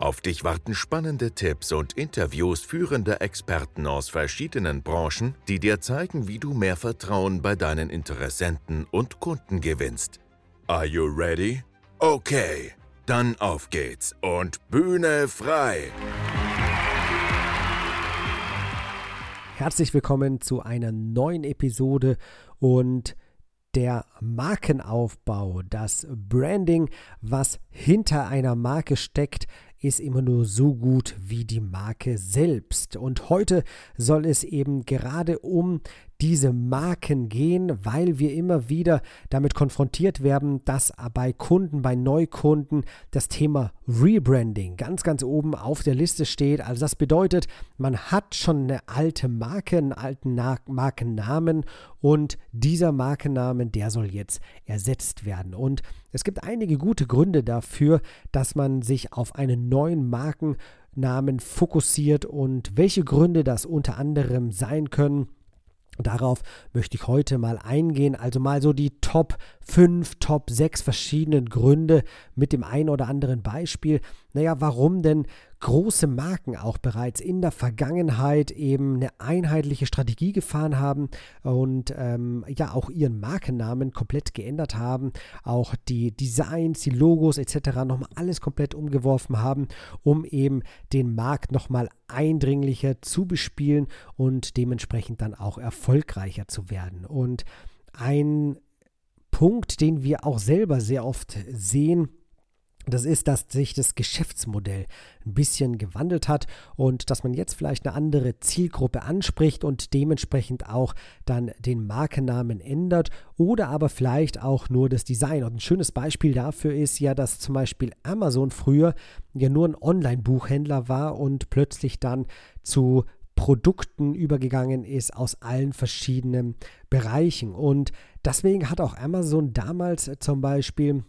Auf dich warten spannende Tipps und Interviews führender Experten aus verschiedenen Branchen, die dir zeigen, wie du mehr Vertrauen bei deinen Interessenten und Kunden gewinnst. Are you ready? Okay, dann auf geht's und Bühne frei! Herzlich willkommen zu einer neuen Episode und der Markenaufbau, das Branding, was hinter einer Marke steckt, ist immer nur so gut wie die Marke selbst. Und heute soll es eben gerade um diese Marken gehen, weil wir immer wieder damit konfrontiert werden, dass bei Kunden, bei Neukunden das Thema Rebranding ganz, ganz oben auf der Liste steht. Also das bedeutet, man hat schon eine alte Marke, einen alten Markennamen und dieser Markennamen, der soll jetzt ersetzt werden. Und es gibt einige gute Gründe dafür, dass man sich auf einen neuen Markennamen fokussiert und welche Gründe das unter anderem sein können Darauf möchte ich heute mal eingehen, also mal so die Top 5, Top 6 verschiedenen Gründe mit dem einen oder anderen Beispiel. Naja, warum denn große Marken auch bereits in der Vergangenheit eben eine einheitliche Strategie gefahren haben und ähm, ja auch ihren Markennamen komplett geändert haben, auch die Designs, die Logos etc. nochmal alles komplett umgeworfen haben, um eben den Markt nochmal eindringlicher zu bespielen und dementsprechend dann auch erfolgreicher zu werden. Und ein Punkt, den wir auch selber sehr oft sehen, das ist, dass sich das Geschäftsmodell ein bisschen gewandelt hat und dass man jetzt vielleicht eine andere Zielgruppe anspricht und dementsprechend auch dann den Markennamen ändert oder aber vielleicht auch nur das Design. Und ein schönes Beispiel dafür ist ja, dass zum Beispiel Amazon früher ja nur ein Online-Buchhändler war und plötzlich dann zu Produkten übergegangen ist aus allen verschiedenen Bereichen. Und deswegen hat auch Amazon damals zum Beispiel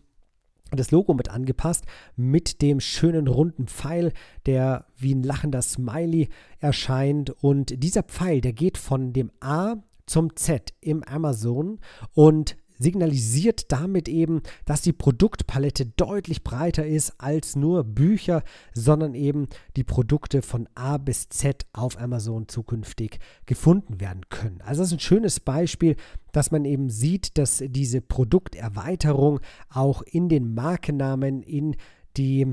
das Logo mit angepasst, mit dem schönen runden Pfeil, der wie ein lachender Smiley erscheint. Und dieser Pfeil, der geht von dem A zum Z im Amazon und signalisiert damit eben, dass die Produktpalette deutlich breiter ist als nur Bücher, sondern eben die Produkte von A bis Z auf Amazon zukünftig gefunden werden können. Also das ist ein schönes Beispiel, dass man eben sieht, dass diese Produkterweiterung auch in den Markennamen, in die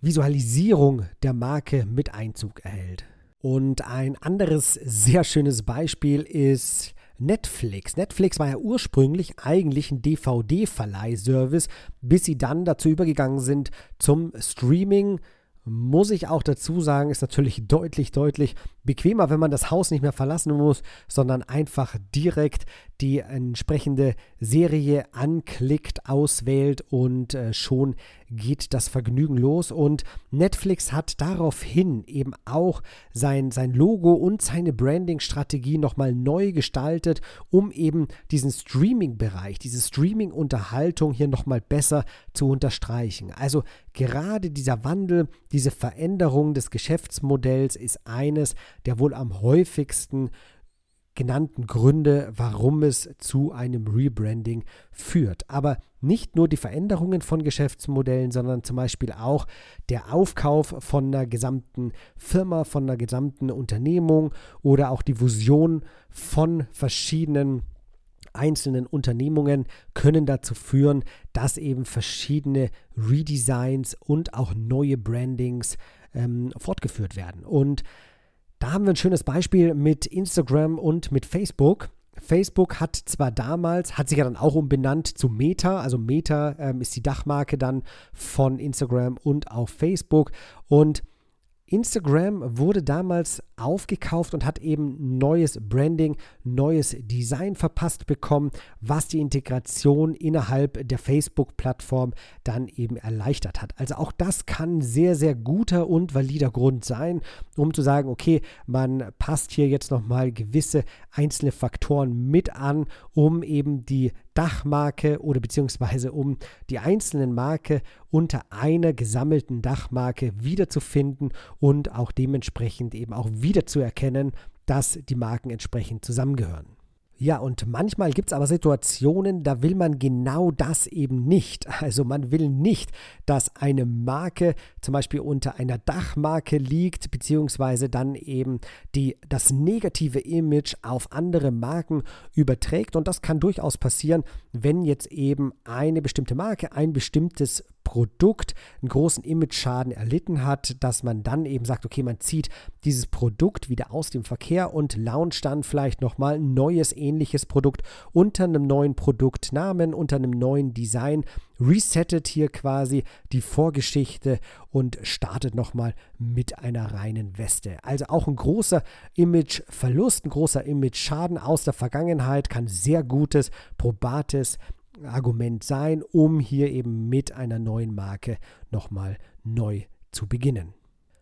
Visualisierung der Marke mit Einzug erhält. Und ein anderes sehr schönes Beispiel ist Netflix. Netflix war ja ursprünglich eigentlich ein DVD-Verleihservice, bis sie dann dazu übergegangen sind zum Streaming. Muss ich auch dazu sagen, ist natürlich deutlich, deutlich bequemer, wenn man das Haus nicht mehr verlassen muss, sondern einfach direkt die entsprechende Serie anklickt, auswählt und äh, schon geht das Vergnügen los. Und Netflix hat daraufhin eben auch sein, sein Logo und seine Branding-Strategie nochmal neu gestaltet, um eben diesen Streaming-Bereich, diese Streaming-Unterhaltung hier nochmal besser zu unterstreichen. Also gerade dieser Wandel, diese Veränderung des Geschäftsmodells ist eines der wohl am häufigsten genannten Gründe, warum es zu einem Rebranding führt. Aber nicht nur die Veränderungen von Geschäftsmodellen, sondern zum Beispiel auch der Aufkauf von einer gesamten Firma, von einer gesamten Unternehmung oder auch die Fusion von verschiedenen einzelnen Unternehmungen können dazu führen, dass eben verschiedene Redesigns und auch neue Brandings ähm, fortgeführt werden. Und da haben wir ein schönes Beispiel mit Instagram und mit Facebook. Facebook hat zwar damals, hat sich ja dann auch umbenannt zu Meta, also Meta ähm, ist die Dachmarke dann von Instagram und auch Facebook und Instagram wurde damals aufgekauft und hat eben neues Branding, neues Design verpasst bekommen, was die Integration innerhalb der Facebook-Plattform dann eben erleichtert hat. Also auch das kann sehr, sehr guter und valider Grund sein, um zu sagen, okay, man passt hier jetzt nochmal gewisse einzelne Faktoren mit an, um eben die Dachmarke oder beziehungsweise um die einzelnen Marke unter einer gesammelten Dachmarke wiederzufinden und auch dementsprechend eben auch wiederzuerkennen, dass die Marken entsprechend zusammengehören. Ja, und manchmal gibt es aber Situationen, da will man genau das eben nicht. Also man will nicht, dass eine Marke zum Beispiel unter einer Dachmarke liegt, beziehungsweise dann eben die, das negative Image auf andere Marken überträgt. Und das kann durchaus passieren, wenn jetzt eben eine bestimmte Marke ein bestimmtes Produkt einen großen Image-Schaden erlitten hat, dass man dann eben sagt, okay, man zieht dieses Produkt wieder aus dem Verkehr und launcht dann vielleicht nochmal ein neues ähnliches Produkt unter einem neuen Produktnamen, unter einem neuen Design, resettet hier quasi die Vorgeschichte und startet nochmal mit einer reinen Weste. Also auch ein großer Image-Verlust, ein großer Image-Schaden aus der Vergangenheit kann sehr gutes, probates Argument sein, um hier eben mit einer neuen Marke nochmal neu zu beginnen.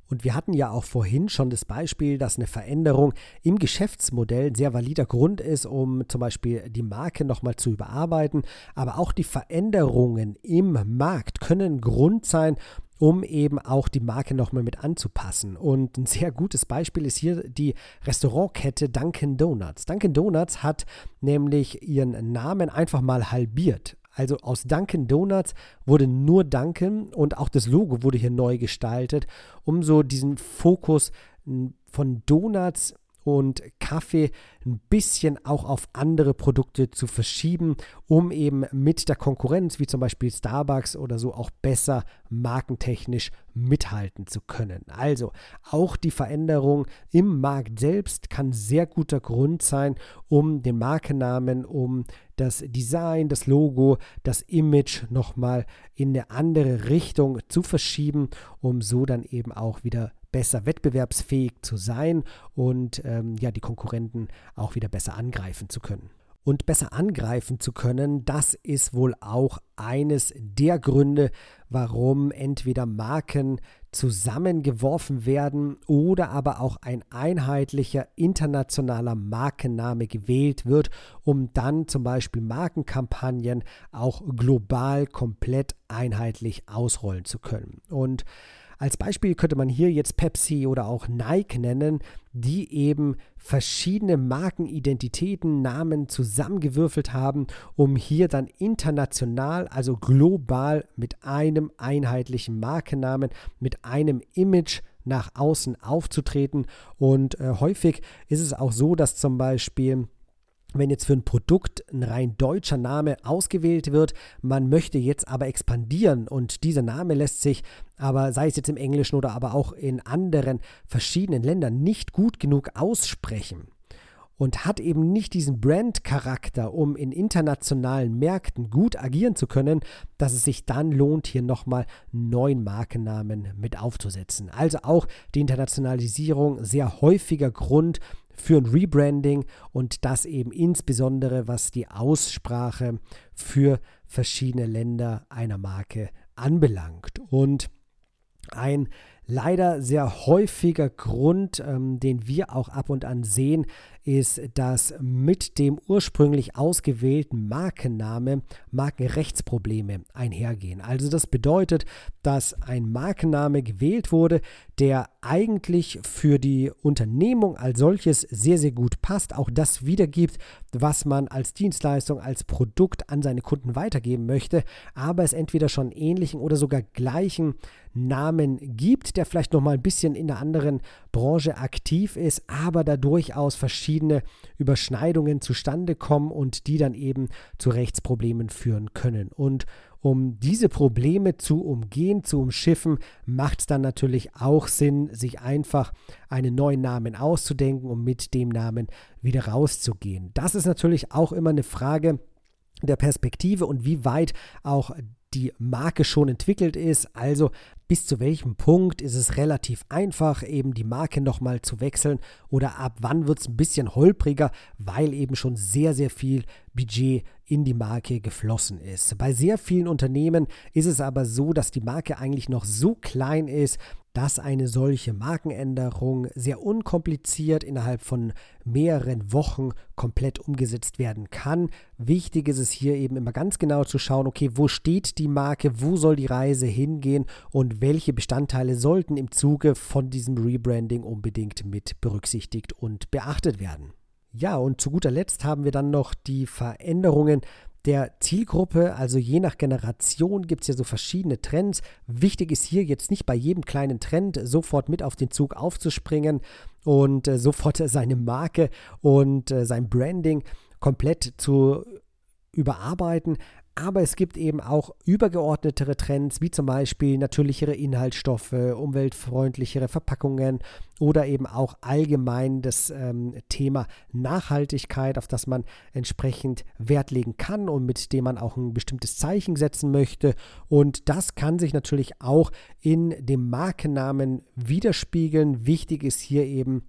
Und wir hatten ja auch vorhin schon das Beispiel, dass eine Veränderung im Geschäftsmodell ein sehr valider Grund ist, um zum Beispiel die Marke nochmal zu überarbeiten. Aber auch die Veränderungen im Markt können Grund sein, um eben auch die Marke nochmal mit anzupassen. Und ein sehr gutes Beispiel ist hier die Restaurantkette Dunkin' Donuts. Dunkin' Donuts hat nämlich ihren Namen einfach mal halbiert. Also aus Dunkin' Donuts wurde nur Dunkin' und auch das Logo wurde hier neu gestaltet, um so diesen Fokus von Donuts und Kaffee ein bisschen auch auf andere Produkte zu verschieben, um eben mit der Konkurrenz, wie zum Beispiel Starbucks oder so, auch besser markentechnisch mithalten zu können. Also auch die Veränderung im Markt selbst kann sehr guter Grund sein, um den Markennamen, um das Design, das Logo, das Image nochmal in eine andere Richtung zu verschieben, um so dann eben auch wieder besser wettbewerbsfähig zu sein und ähm, ja, die Konkurrenten auch wieder besser angreifen zu können. Und besser angreifen zu können, das ist wohl auch eines der Gründe, warum entweder Marken zusammengeworfen werden oder aber auch ein einheitlicher internationaler Markenname gewählt wird, um dann zum Beispiel Markenkampagnen auch global komplett einheitlich ausrollen zu können. Und als Beispiel könnte man hier jetzt Pepsi oder auch Nike nennen, die eben verschiedene Markenidentitäten, Namen zusammengewürfelt haben, um hier dann international, also global mit einem einheitlichen Markennamen, mit einem Image nach außen aufzutreten. Und äh, häufig ist es auch so, dass zum Beispiel wenn jetzt für ein Produkt ein rein deutscher Name ausgewählt wird, man möchte jetzt aber expandieren und dieser Name lässt sich aber sei es jetzt im Englischen oder aber auch in anderen verschiedenen Ländern nicht gut genug aussprechen und hat eben nicht diesen Brand-Charakter, um in internationalen Märkten gut agieren zu können, dass es sich dann lohnt, hier nochmal neuen Markennamen mit aufzusetzen. Also auch die Internationalisierung sehr häufiger Grund für ein Rebranding und das eben insbesondere was die Aussprache für verschiedene Länder einer Marke anbelangt. Und ein leider sehr häufiger Grund, ähm, den wir auch ab und an sehen, ist, dass mit dem ursprünglich ausgewählten Markenname Markenrechtsprobleme einhergehen. Also das bedeutet, dass ein Markenname gewählt wurde, der eigentlich für die Unternehmung als solches sehr, sehr gut passt, auch das wiedergibt, was man als Dienstleistung, als Produkt an seine Kunden weitergeben möchte, aber es entweder schon ähnlichen oder sogar gleichen Namen gibt, der vielleicht noch mal ein bisschen in einer anderen Branche aktiv ist, aber da durchaus verschiedene Überschneidungen zustande kommen und die dann eben zu Rechtsproblemen führen können. Und um diese Probleme zu umgehen, zu umschiffen, macht es dann natürlich auch Sinn, sich einfach einen neuen Namen auszudenken, um mit dem Namen wieder rauszugehen. Das ist natürlich auch immer eine Frage der Perspektive und wie weit auch die Marke schon entwickelt ist. Also bis zu welchem Punkt ist es relativ einfach, eben die Marke nochmal zu wechseln oder ab wann wird es ein bisschen holpriger, weil eben schon sehr, sehr viel Budget in die Marke geflossen ist. Bei sehr vielen Unternehmen ist es aber so, dass die Marke eigentlich noch so klein ist, dass eine solche Markenänderung sehr unkompliziert innerhalb von mehreren Wochen komplett umgesetzt werden kann. Wichtig ist es hier eben immer ganz genau zu schauen, okay, wo steht die Marke, wo soll die Reise hingehen und welche Bestandteile sollten im Zuge von diesem Rebranding unbedingt mit berücksichtigt und beachtet werden. Ja, und zu guter Letzt haben wir dann noch die Veränderungen der Zielgruppe, also je nach Generation gibt es ja so verschiedene Trends. Wichtig ist hier jetzt nicht bei jedem kleinen Trend sofort mit auf den Zug aufzuspringen und äh, sofort seine Marke und äh, sein Branding komplett zu überarbeiten, aber es gibt eben auch übergeordnetere Trends, wie zum Beispiel natürlichere Inhaltsstoffe, umweltfreundlichere Verpackungen oder eben auch allgemein das ähm, Thema Nachhaltigkeit, auf das man entsprechend Wert legen kann und mit dem man auch ein bestimmtes Zeichen setzen möchte. Und das kann sich natürlich auch in dem Markennamen widerspiegeln. Wichtig ist hier eben,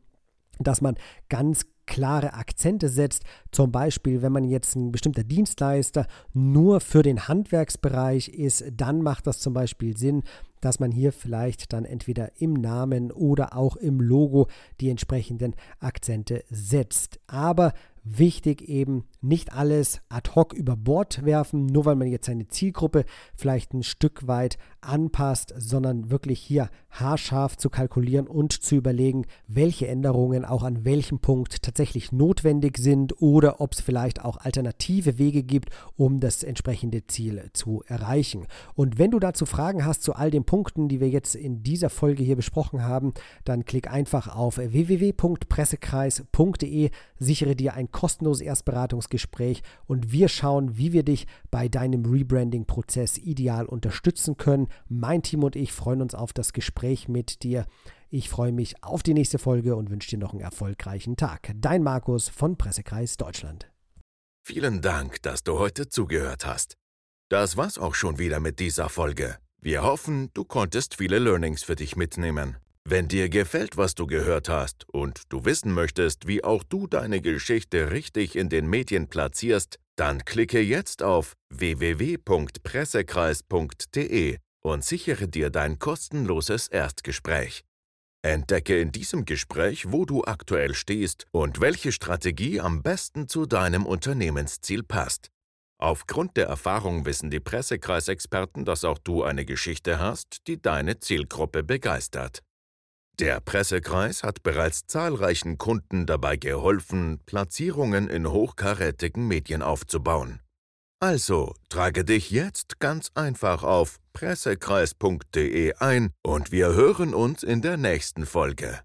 dass man ganz klare Akzente setzt. Zum Beispiel, wenn man jetzt ein bestimmter Dienstleister nur für den Handwerksbereich ist, dann macht das zum Beispiel Sinn, dass man hier vielleicht dann entweder im Namen oder auch im Logo die entsprechenden Akzente setzt. Aber Wichtig eben nicht alles ad hoc über Bord werfen, nur weil man jetzt seine Zielgruppe vielleicht ein Stück weit anpasst, sondern wirklich hier haarscharf zu kalkulieren und zu überlegen, welche Änderungen auch an welchem Punkt tatsächlich notwendig sind oder ob es vielleicht auch alternative Wege gibt, um das entsprechende Ziel zu erreichen. Und wenn du dazu Fragen hast zu all den Punkten, die wir jetzt in dieser Folge hier besprochen haben, dann klick einfach auf www.pressekreis.de, sichere dir ein kostenloses Erstberatungsgespräch und wir schauen, wie wir dich bei deinem Rebranding-Prozess ideal unterstützen können. Mein Team und ich freuen uns auf das Gespräch mit dir. Ich freue mich auf die nächste Folge und wünsche dir noch einen erfolgreichen Tag. Dein Markus von Pressekreis Deutschland. Vielen Dank, dass du heute zugehört hast. Das war's auch schon wieder mit dieser Folge. Wir hoffen, du konntest viele Learnings für dich mitnehmen. Wenn dir gefällt, was du gehört hast und du wissen möchtest, wie auch du deine Geschichte richtig in den Medien platzierst, dann klicke jetzt auf www.pressekreis.de und sichere dir dein kostenloses Erstgespräch. Entdecke in diesem Gespräch, wo du aktuell stehst und welche Strategie am besten zu deinem Unternehmensziel passt. Aufgrund der Erfahrung wissen die Pressekreisexperten, dass auch du eine Geschichte hast, die deine Zielgruppe begeistert. Der Pressekreis hat bereits zahlreichen Kunden dabei geholfen, Platzierungen in hochkarätigen Medien aufzubauen. Also trage dich jetzt ganz einfach auf pressekreis.de ein und wir hören uns in der nächsten Folge.